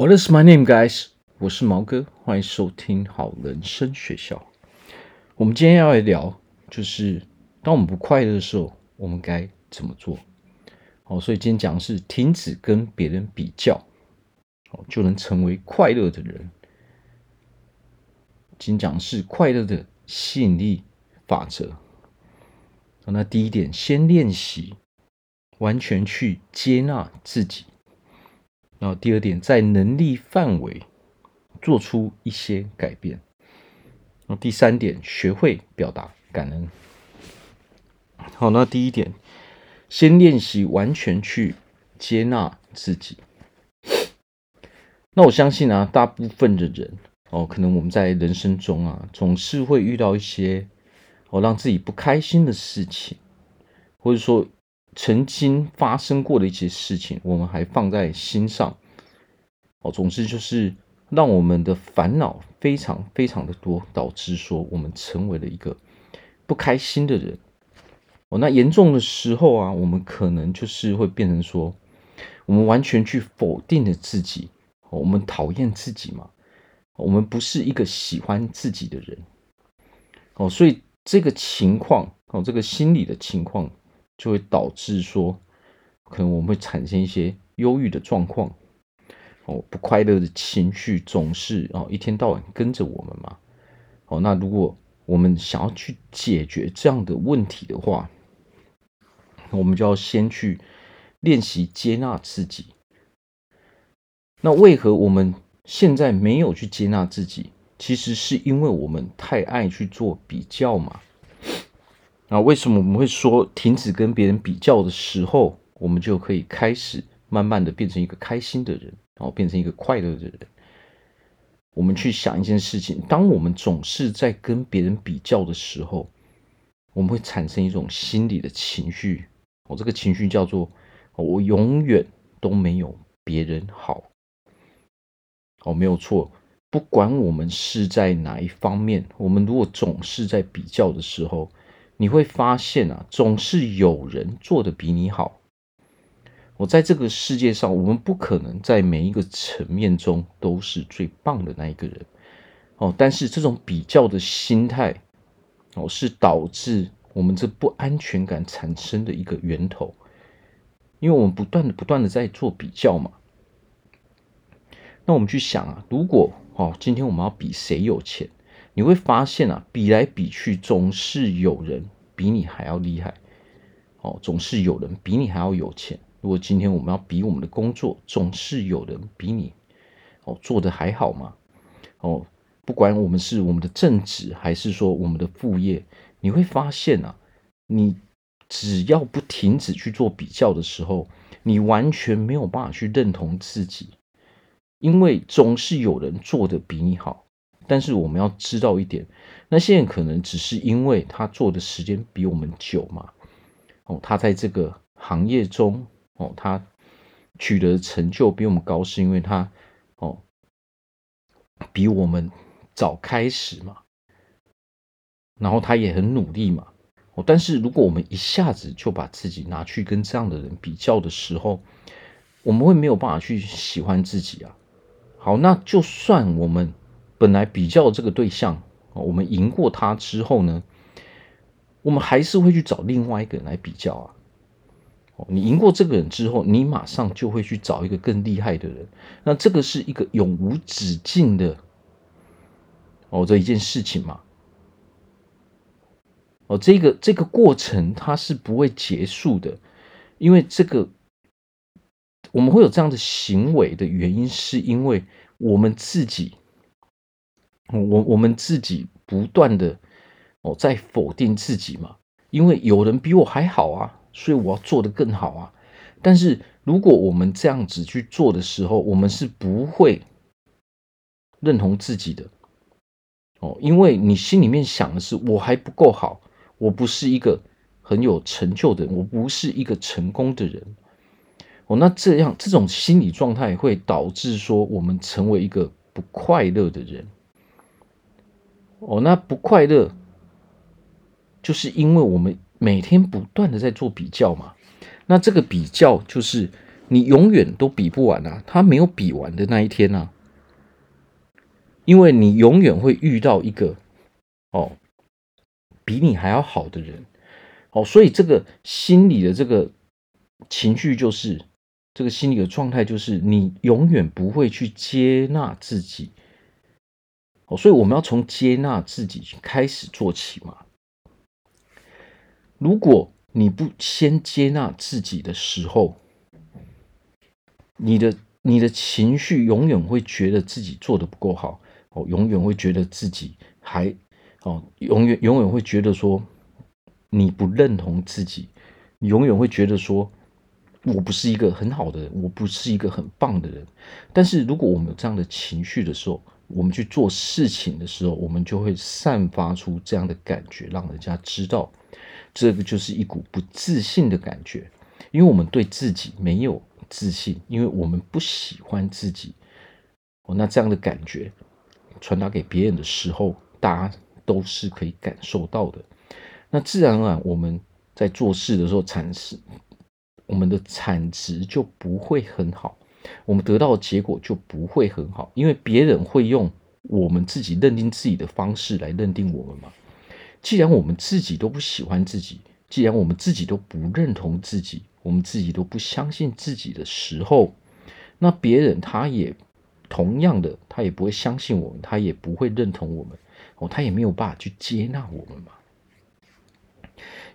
What is my name, guys？我是毛哥，欢迎收听好人生学校。我们今天要来聊，就是当我们不快乐的时候，我们该怎么做？好，所以今天讲的是停止跟别人比较，好，就能成为快乐的人。今天讲的是快乐的吸引力法则。那第一点，先练习完全去接纳自己。然后第二点，在能力范围做出一些改变。然后第三点，学会表达感恩。好，那第一点，先练习完全去接纳自己。那我相信啊，大部分的人哦，可能我们在人生中啊，总是会遇到一些哦让自己不开心的事情，或者说。曾经发生过的一些事情，我们还放在心上，哦，总之就是让我们的烦恼非常非常的多，导致说我们成为了一个不开心的人。哦，那严重的时候啊，我们可能就是会变成说，我们完全去否定了自己，我们讨厌自己嘛，我们不是一个喜欢自己的人。哦，所以这个情况，哦，这个心理的情况。就会导致说，可能我们会产生一些忧郁的状况，哦，不快乐的情绪总是哦一天到晚跟着我们嘛，哦，那如果我们想要去解决这样的问题的话，我们就要先去练习接纳自己。那为何我们现在没有去接纳自己？其实是因为我们太爱去做比较嘛。那为什么我们会说停止跟别人比较的时候，我们就可以开始慢慢的变成一个开心的人，然后变成一个快乐的人？我们去想一件事情：当我们总是在跟别人比较的时候，我们会产生一种心理的情绪。我，这个情绪叫做“我永远都没有别人好”。哦，没有错。不管我们是在哪一方面，我们如果总是在比较的时候，你会发现啊，总是有人做的比你好。我在这个世界上，我们不可能在每一个层面中都是最棒的那一个人。哦，但是这种比较的心态，哦，是导致我们这不安全感产生的一个源头。因为我们不断的、不断的在做比较嘛。那我们去想啊，如果哦，今天我们要比谁有钱？你会发现啊，比来比去，总是有人比你还要厉害，哦，总是有人比你还要有钱。如果今天我们要比我们的工作，总是有人比你哦做的还好吗，哦，不管我们是我们的正职还是说我们的副业，你会发现啊，你只要不停止去做比较的时候，你完全没有办法去认同自己，因为总是有人做的比你好。但是我们要知道一点，那些人可能只是因为他做的时间比我们久嘛，哦，他在这个行业中，哦，他取得成就比我们高，是因为他，哦，比我们早开始嘛，然后他也很努力嘛，哦，但是如果我们一下子就把自己拿去跟这样的人比较的时候，我们会没有办法去喜欢自己啊。好，那就算我们。本来比较这个对象，我们赢过他之后呢，我们还是会去找另外一个人来比较啊。你赢过这个人之后，你马上就会去找一个更厉害的人。那这个是一个永无止境的哦这一件事情嘛。哦，这个这个过程它是不会结束的，因为这个我们会有这样的行为的原因，是因为我们自己。我我们自己不断的哦在否定自己嘛，因为有人比我还好啊，所以我要做得更好啊。但是如果我们这样子去做的时候，我们是不会认同自己的哦，因为你心里面想的是我还不够好，我不是一个很有成就的人，我不是一个成功的人哦。那这样这种心理状态会导致说我们成为一个不快乐的人。哦，那不快乐，就是因为我们每天不断的在做比较嘛。那这个比较就是你永远都比不完啊，他没有比完的那一天啊，因为你永远会遇到一个哦，比你还要好的人，哦，所以这个心理的这个情绪就是这个心理的状态，就是你永远不会去接纳自己，哦，所以我们要从接纳自己开始做起嘛。如果你不先接纳自己的时候，你的你的情绪永远会觉得自己做的不够好哦，永远会觉得自己还哦，永远永远会觉得说你不认同自己，永远会觉得说我不是一个很好的人，我不是一个很棒的人。但是如果我们有这样的情绪的时候，我们去做事情的时候，我们就会散发出这样的感觉，让人家知道。这个就是一股不自信的感觉，因为我们对自己没有自信，因为我们不喜欢自己。哦，那这样的感觉传达给别人的时候，大家都是可以感受到的。那自然而然，我们在做事的时候，产生我们的产值就不会很好，我们得到的结果就不会很好，因为别人会用我们自己认定自己的方式来认定我们嘛。既然我们自己都不喜欢自己，既然我们自己都不认同自己，我们自己都不相信自己的时候，那别人他也同样的，他也不会相信我们，他也不会认同我们，哦，他也没有办法去接纳我们嘛。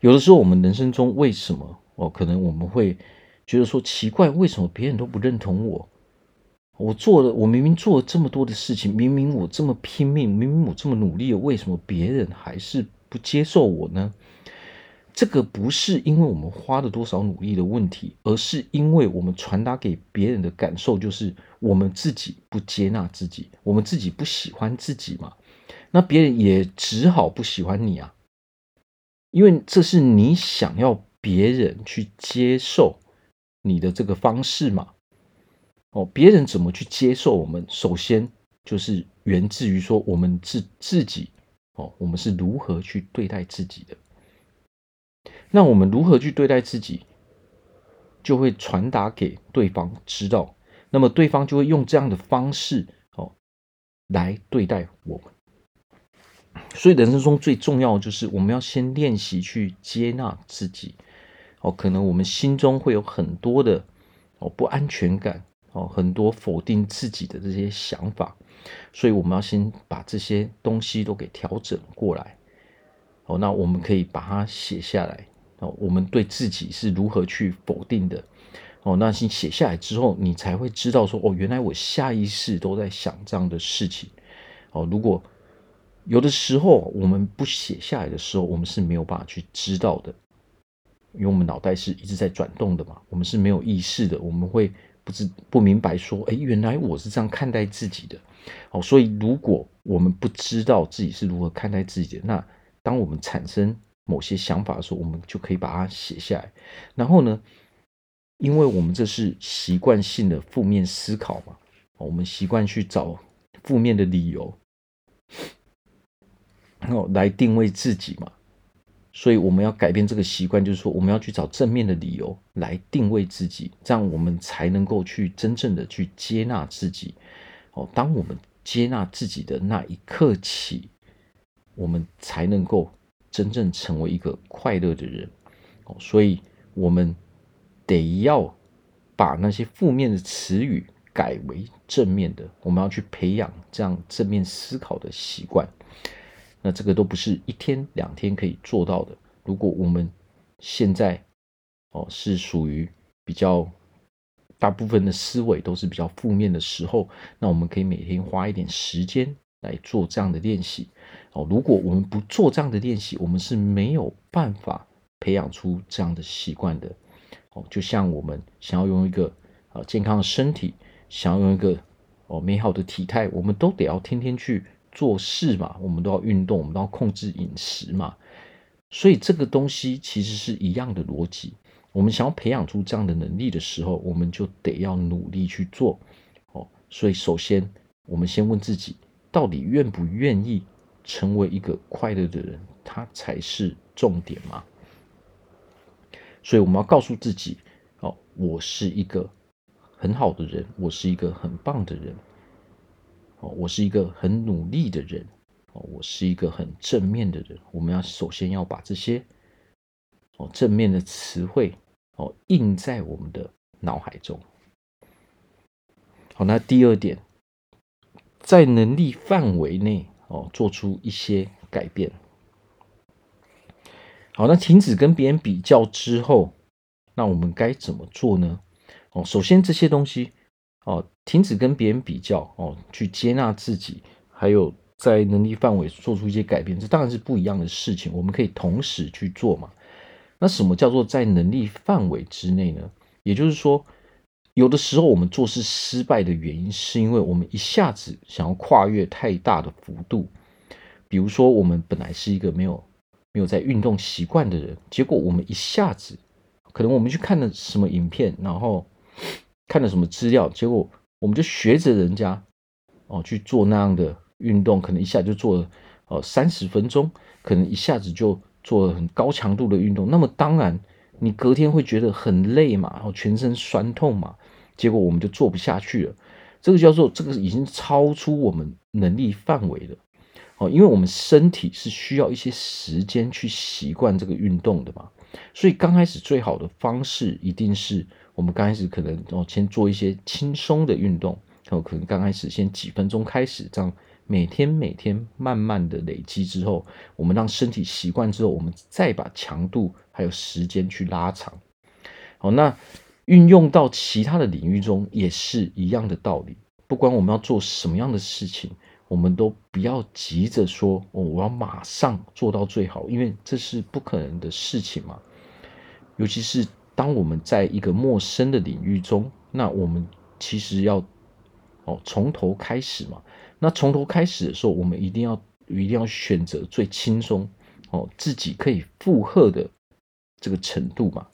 有的时候，我们人生中为什么哦，可能我们会觉得说奇怪，为什么别人都不认同我？我做了，我明明做了这么多的事情，明明我这么拼命，明明我这么努力，为什么别人还是不接受我呢？这个不是因为我们花了多少努力的问题，而是因为我们传达给别人的感受就是我们自己不接纳自己，我们自己不喜欢自己嘛。那别人也只好不喜欢你啊，因为这是你想要别人去接受你的这个方式嘛。哦，别人怎么去接受我们？首先就是源自于说我们自自己哦，我们是如何去对待自己的。那我们如何去对待自己，就会传达给对方知道。那么对方就会用这样的方式哦来对待我们。所以人生中最重要就是我们要先练习去接纳自己。哦，可能我们心中会有很多的哦不安全感。哦，很多否定自己的这些想法，所以我们要先把这些东西都给调整过来。哦，那我们可以把它写下来。哦，我们对自己是如何去否定的？哦，那先写下来之后，你才会知道说，哦，原来我下意识都在想这样的事情。哦，如果有的时候我们不写下来的时候，我们是没有办法去知道的，因为我们脑袋是一直在转动的嘛，我们是没有意识的，我们会。不知不明白，说，哎，原来我是这样看待自己的，好，所以如果我们不知道自己是如何看待自己的，那当我们产生某些想法的时候，我们就可以把它写下来。然后呢，因为我们这是习惯性的负面思考嘛，我们习惯去找负面的理由，然后来定位自己嘛。所以我们要改变这个习惯，就是说我们要去找正面的理由来定位自己，这样我们才能够去真正的去接纳自己。哦，当我们接纳自己的那一刻起，我们才能够真正成为一个快乐的人。哦，所以我们得要把那些负面的词语改为正面的，我们要去培养这样正面思考的习惯。那这个都不是一天两天可以做到的。如果我们现在哦是属于比较大部分的思维都是比较负面的时候，那我们可以每天花一点时间来做这样的练习哦。如果我们不做这样的练习，我们是没有办法培养出这样的习惯的哦。就像我们想要用一个啊健康的身体，想要用一个哦美好的体态，我们都得要天天去。做事嘛，我们都要运动，我们都要控制饮食嘛，所以这个东西其实是一样的逻辑。我们想要培养出这样的能力的时候，我们就得要努力去做哦。所以首先，我们先问自己，到底愿不愿意成为一个快乐的人，它才是重点嘛。所以我们要告诉自己，哦，我是一个很好的人，我是一个很棒的人，我是一个很努力的人，哦，我是一个很正面的人。我们要首先要把这些哦正面的词汇哦印在我们的脑海中。好，那第二点，在能力范围内哦做出一些改变。好，那停止跟别人比较之后，那我们该怎么做呢？哦，首先这些东西哦，停止跟别人比较哦，去接纳自己，还有在能力范围做出一些改变，这当然是不一样的事情。我们可以同时去做嘛。那什么叫做在能力范围之内呢？也就是说，有的时候我们做事失败的原因，是因为我们一下子想要跨越太大的幅度。比如说，我们本来是一个没有没有在运动习惯的人，结果我们一下子，可能我们去看了什么影片，然后看了什么资料，结果我们就学着人家哦去做那样的运动，可能一下就做了哦三十分钟，可能一下子就做了很高强度的运动。那么当然，你隔天会觉得很累嘛，然后全身酸痛嘛，结果我们就做不下去了。这个叫做这个已经超出我们能力范围了。哦，因为我们身体是需要一些时间去习惯这个运动的嘛，所以刚开始最好的方式一定是我们刚开始可能哦先做一些轻松的运动，哦可能刚开始先几分钟开始，这样每天每天慢慢的累积之后，我们让身体习惯之后，我们再把强度还有时间去拉长。好，那运用到其他的领域中也是一样的道理，不管我们要做什么样的事情。我们都不要急着说哦，我要马上做到最好，因为这是不可能的事情嘛。尤其是当我们在一个陌生的领域中，那我们其实要哦从头开始嘛。那从头开始的时候，我们一定要一定要选择最轻松哦，自己可以负荷的这个程度嘛。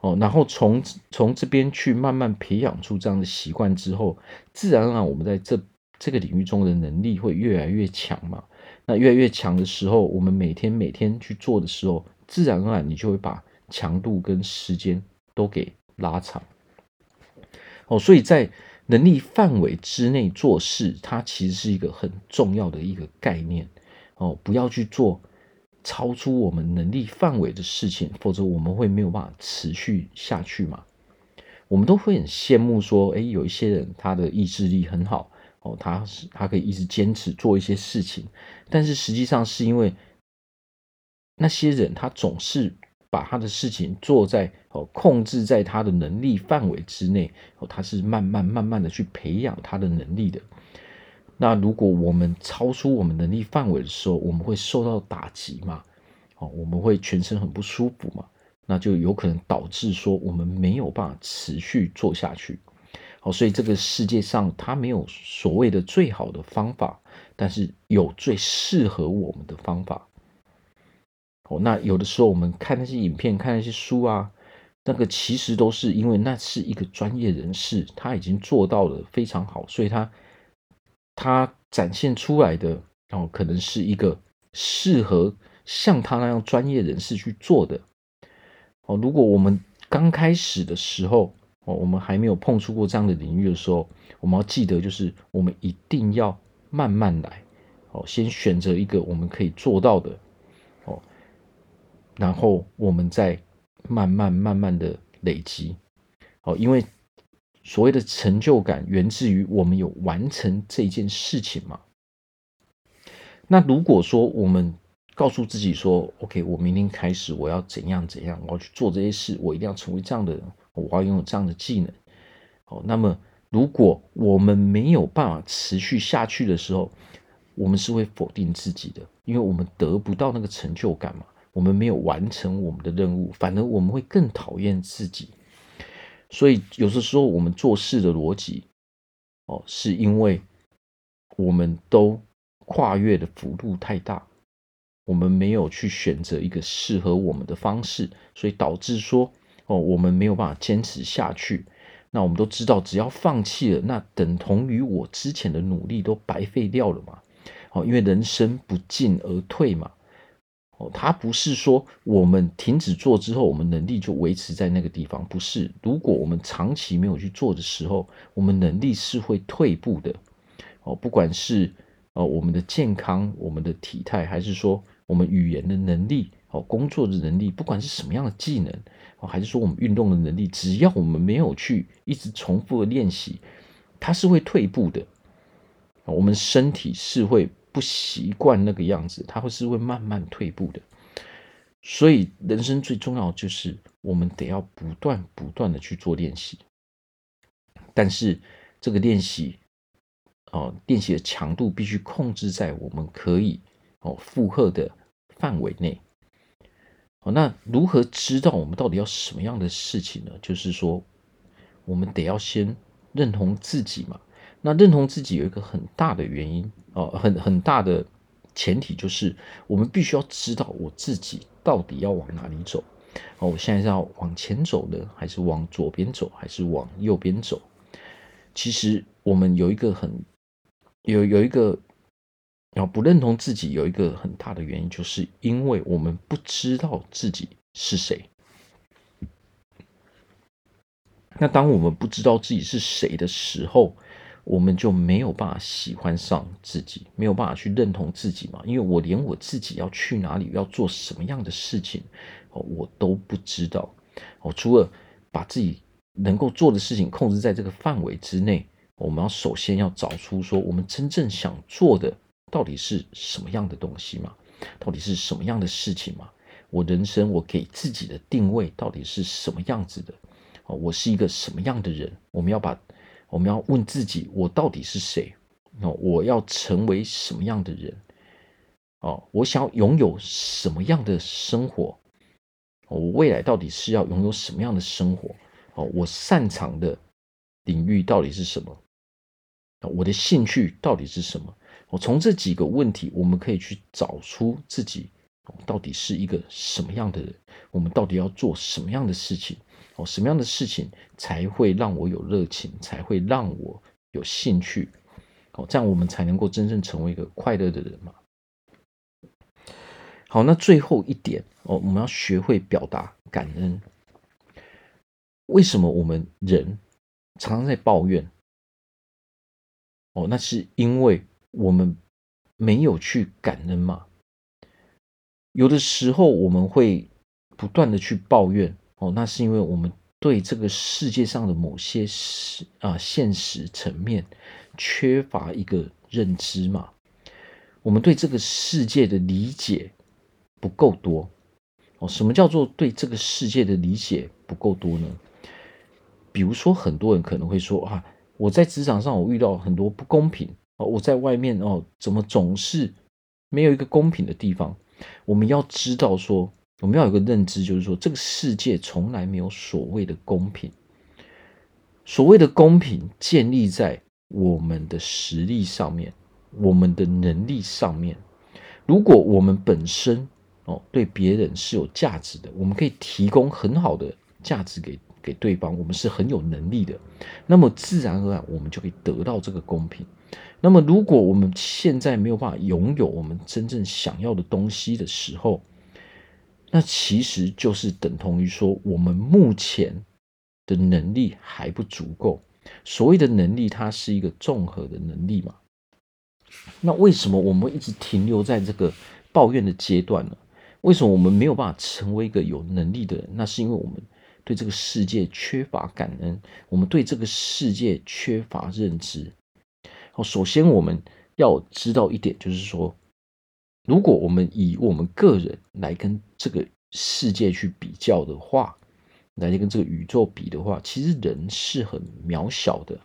哦，然后从从这边去慢慢培养出这样的习惯之后，自然而然我们在这。这个领域中的能力会越来越强嘛？那越来越强的时候，我们每天每天去做的时候，自然而然你就会把强度跟时间都给拉长。哦，所以在能力范围之内做事，它其实是一个很重要的一个概念。哦，不要去做超出我们能力范围的事情，否则我们会没有办法持续下去嘛。我们都会很羡慕说，诶，有一些人他的意志力很好。哦，他是他可以一直坚持做一些事情，但是实际上是因为那些人他总是把他的事情做在哦控制在他的能力范围之内哦，他是慢慢慢慢的去培养他的能力的。那如果我们超出我们能力范围的时候，我们会受到打击嘛？哦，我们会全身很不舒服嘛？那就有可能导致说我们没有办法持续做下去。好，所以这个世界上它没有所谓的最好的方法，但是有最适合我们的方法。哦，那有的时候我们看那些影片、看那些书啊，那个其实都是因为那是一个专业人士，他已经做到了非常好，所以他他展现出来的哦，可能是一个适合像他那样专业人士去做的。哦，如果我们刚开始的时候，哦，我们还没有碰触过这样的领域的时候，我们要记得，就是我们一定要慢慢来。哦，先选择一个我们可以做到的，然后我们再慢慢慢慢的累积。哦，因为所谓的成就感源自于我们有完成这件事情嘛。那如果说我们告诉自己说，OK，我明天开始我要怎样怎样，我要去做这些事，我一定要成为这样的人。我要拥有这样的技能，哦，那么如果我们没有办法持续下去的时候，我们是会否定自己的，因为我们得不到那个成就感嘛，我们没有完成我们的任务，反而我们会更讨厌自己。所以有的时候我们做事的逻辑，哦，是因为我们都跨越的幅度太大，我们没有去选择一个适合我们的方式，所以导致说。哦，我们没有办法坚持下去。那我们都知道，只要放弃了，那等同于我之前的努力都白费掉了嘛。哦，因为人生不进而退嘛。哦，它不是说我们停止做之后，我们能力就维持在那个地方，不是。如果我们长期没有去做的时候，我们能力是会退步的。哦，不管是呃我们的健康、我们的体态，还是说我们语言的能力、哦工作的能力，不管是什么样的技能，哦还是说我们运动的能力，只要我们没有去一直重复的练习，它是会退步的。我们身体是会。不习惯那个样子，它会是会慢慢退步的。所以，人生最重要就是我们得要不断不断的去做练习。但是，这个练习，哦，练习的强度必须控制在我们可以哦负荷的范围内。哦，那如何知道我们到底要什么样的事情呢？就是说，我们得要先认同自己嘛。那认同自己有一个很大的原因哦，很很大的前提就是我们必须要知道我自己到底要往哪里走哦，我现在是要往前走呢，还是往左边走，还是往右边走？其实我们有一个很有有一个要不认同自己有一个很大的原因，就是因为我们不知道自己是谁。那当我们不知道自己是谁的时候，我们就没有办法喜欢上自己，没有办法去认同自己嘛？因为我连我自己要去哪里，要做什么样的事情，我都不知道。哦，除了把自己能够做的事情控制在这个范围之内，我们要首先要找出说，我们真正想做的到底是什么样的东西嘛？到底是什么样的事情嘛？我人生我给自己的定位到底是什么样子的？哦，我是一个什么样的人？我们要把。我们要问自己：我到底是谁？哦，我要成为什么样的人？哦，我想要拥有什么样的生活？我未来到底是要拥有什么样的生活？哦，我擅长的领域到底是什么？我的兴趣到底是什么？我从这几个问题，我们可以去找出自己到底是一个什么样的人？我们到底要做什么样的事情？哦，什么样的事情才会让我有热情，才会让我有兴趣？哦，这样我们才能够真正成为一个快乐的人嘛。好，那最后一点哦，我们要学会表达感恩。为什么我们人常常在抱怨？哦，那是因为我们没有去感恩嘛。有的时候我们会不断的去抱怨。哦，那是因为我们对这个世界上的某些实啊现实层面缺乏一个认知嘛，我们对这个世界的理解不够多。哦，什么叫做对这个世界的理解不够多呢？比如说，很多人可能会说啊，我在职场上我遇到很多不公平哦，我在外面哦，怎么总是没有一个公平的地方？我们要知道说。我们要有个认知，就是说，这个世界从来没有所谓的公平。所谓的公平建立在我们的实力上面，我们的能力上面。如果我们本身哦对别人是有价值的，我们可以提供很好的价值给给对方，我们是很有能力的，那么自然而然我们就可以得到这个公平。那么如果我们现在没有办法拥有我们真正想要的东西的时候，那其实就是等同于说，我们目前的能力还不足够。所谓的能力，它是一个综合的能力嘛。那为什么我们一直停留在这个抱怨的阶段呢？为什么我们没有办法成为一个有能力的人？那是因为我们对这个世界缺乏感恩，我们对这个世界缺乏认知。好，首先我们要知道一点，就是说。如果我们以我们个人来跟这个世界去比较的话，来跟这个宇宙比的话，其实人是很渺小的。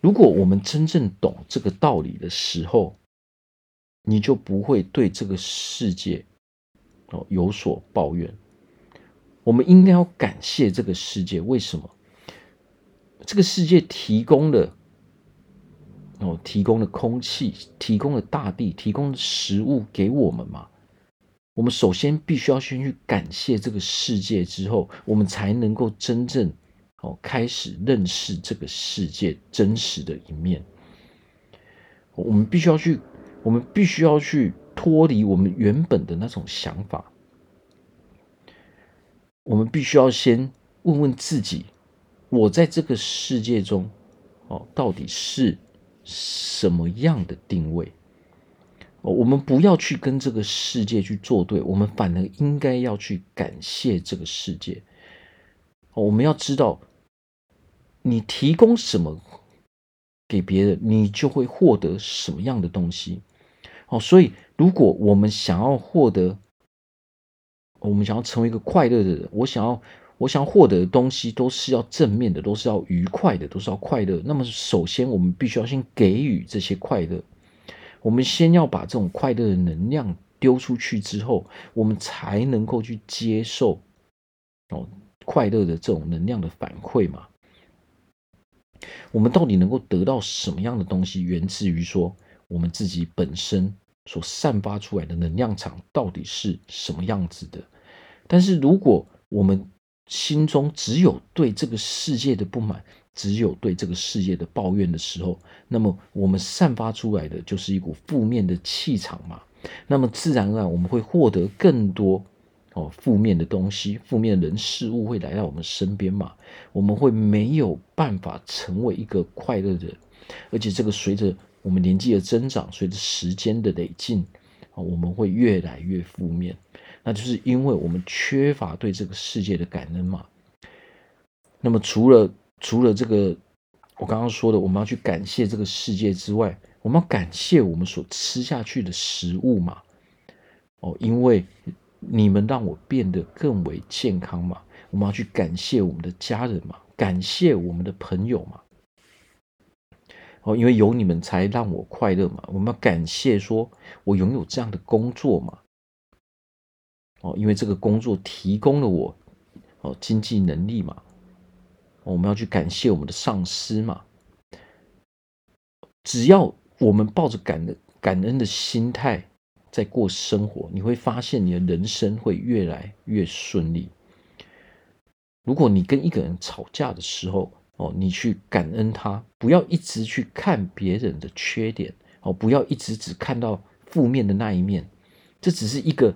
如果我们真正懂这个道理的时候，你就不会对这个世界哦有所抱怨。我们应该要感谢这个世界，为什么？这个世界提供了。哦，提供了空气，提供了大地，提供了食物给我们嘛。我们首先必须要先去感谢这个世界，之后我们才能够真正哦开始认识这个世界真实的一面。我们必须要去，我们必须要去脱离我们原本的那种想法。我们必须要先问问自己：我在这个世界中，哦，到底是什么样的定位？我们不要去跟这个世界去作对，我们反而应该要去感谢这个世界。我们要知道，你提供什么给别人，你就会获得什么样的东西。哦，所以如果我们想要获得，我们想要成为一个快乐的人，我想要，我想获得的东西都是要正面的，都是要愉快的，都是要快乐。那么，首先我们必须要先给予这些快乐。我们先要把这种快乐的能量丢出去之后，我们才能够去接受哦快乐的这种能量的反馈嘛。我们到底能够得到什么样的东西？源自于说我们自己本身所散发出来的能量场到底是什么样子的。但是如果我们心中只有对这个世界的不满，只有对这个世界的抱怨的时候，那么我们散发出来的就是一股负面的气场嘛。那么自然而然我们会获得更多哦负面的东西，负面的人事物会来到我们身边嘛。我们会没有办法成为一个快乐的人，而且这个随着我们年纪的增长，随着时间的累进，啊，我们会越来越负面。那就是因为我们缺乏对这个世界的感恩嘛。那么除了除了这个，我刚刚说的，我们要去感谢这个世界之外，我们要感谢我们所吃下去的食物嘛。哦，因为你们让我变得更为健康嘛。我们要去感谢我们的家人嘛，感谢我们的朋友嘛。哦，因为有你们才让我快乐嘛。我们要感谢说我拥有这样的工作嘛。哦，因为这个工作提供了我哦经济能力嘛。我们要去感谢我们的上司嘛。只要我们抱着感恩感恩的心态在过生活，你会发现你的人生会越来越顺利。如果你跟一个人吵架的时候，哦，你去感恩他，不要一直去看别人的缺点，哦，不要一直只看到负面的那一面，这只是一个。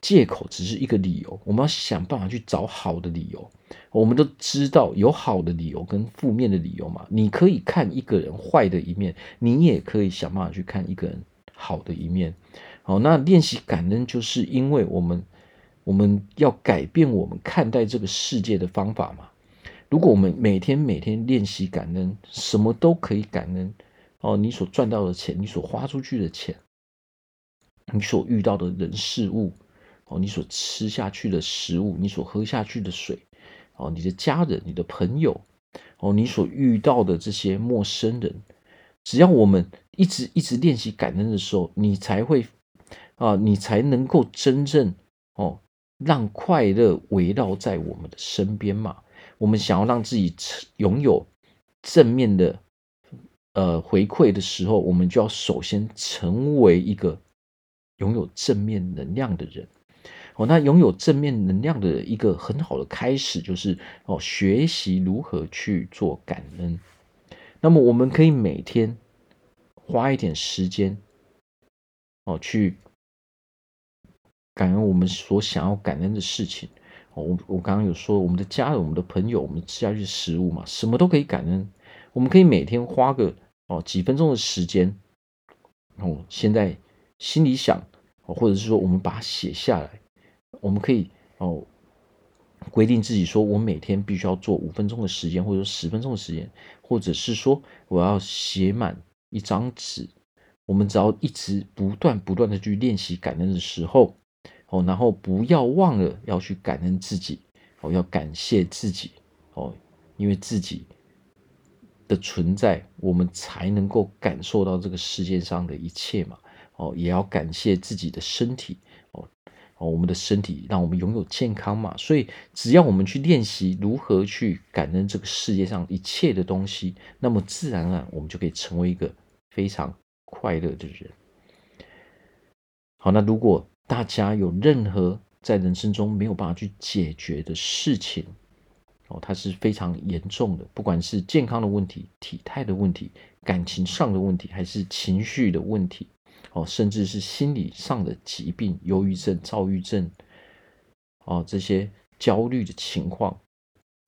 借口只是一个理由，我们要想办法去找好的理由。我们都知道有好的理由跟负面的理由嘛。你可以看一个人坏的一面，你也可以想办法去看一个人好的一面。好，那练习感恩，就是因为我们我们要改变我们看待这个世界的方法嘛。如果我们每天每天练习感恩，什么都可以感恩。哦，你所赚到的钱，你所花出去的钱，你所遇到的人事物。哦，你所吃下去的食物，你所喝下去的水，哦，你的家人、你的朋友，哦，你所遇到的这些陌生人，只要我们一直一直练习感恩的时候，你才会啊，你才能够真正哦，让快乐围绕在我们的身边嘛。我们想要让自己拥有正面的呃回馈的时候，我们就要首先成为一个拥有正面能量的人。哦，那拥有正面能量的一个很好的开始，就是哦，学习如何去做感恩。那么，我们可以每天花一点时间，哦，去感恩我们所想要感恩的事情。哦，我我刚刚有说，我们的家人、我们的朋友、我们吃下去的食物嘛，什么都可以感恩。我们可以每天花个哦几分钟的时间，哦，现在心里想，哦，或者是说，我们把它写下来。我们可以哦规定自己说，我每天必须要做五分钟的时间，或者说十分钟的时间，或者是说我要写满一张纸。我们只要一直不断不断的去练习感恩的时候，哦，然后不要忘了要去感恩自己，哦，要感谢自己，哦，因为自己的存在，我们才能够感受到这个世界上的一切嘛，哦，也要感谢自己的身体，哦。我们的身体让我们拥有健康嘛，所以只要我们去练习如何去感恩这个世界上一切的东西，那么自然而然我们就可以成为一个非常快乐的人。好，那如果大家有任何在人生中没有办法去解决的事情，哦，它是非常严重的，不管是健康的问题、体态的问题、感情上的问题，还是情绪的问题。哦，甚至是心理上的疾病，忧郁症、躁郁症，哦，这些焦虑的情况，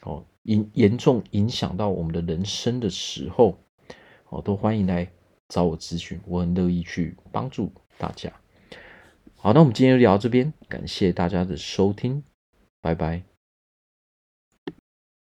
哦，严严重影响到我们的人生的时候，哦，都欢迎来找我咨询，我很乐意去帮助大家。好，那我们今天就聊到这边，感谢大家的收听，拜拜。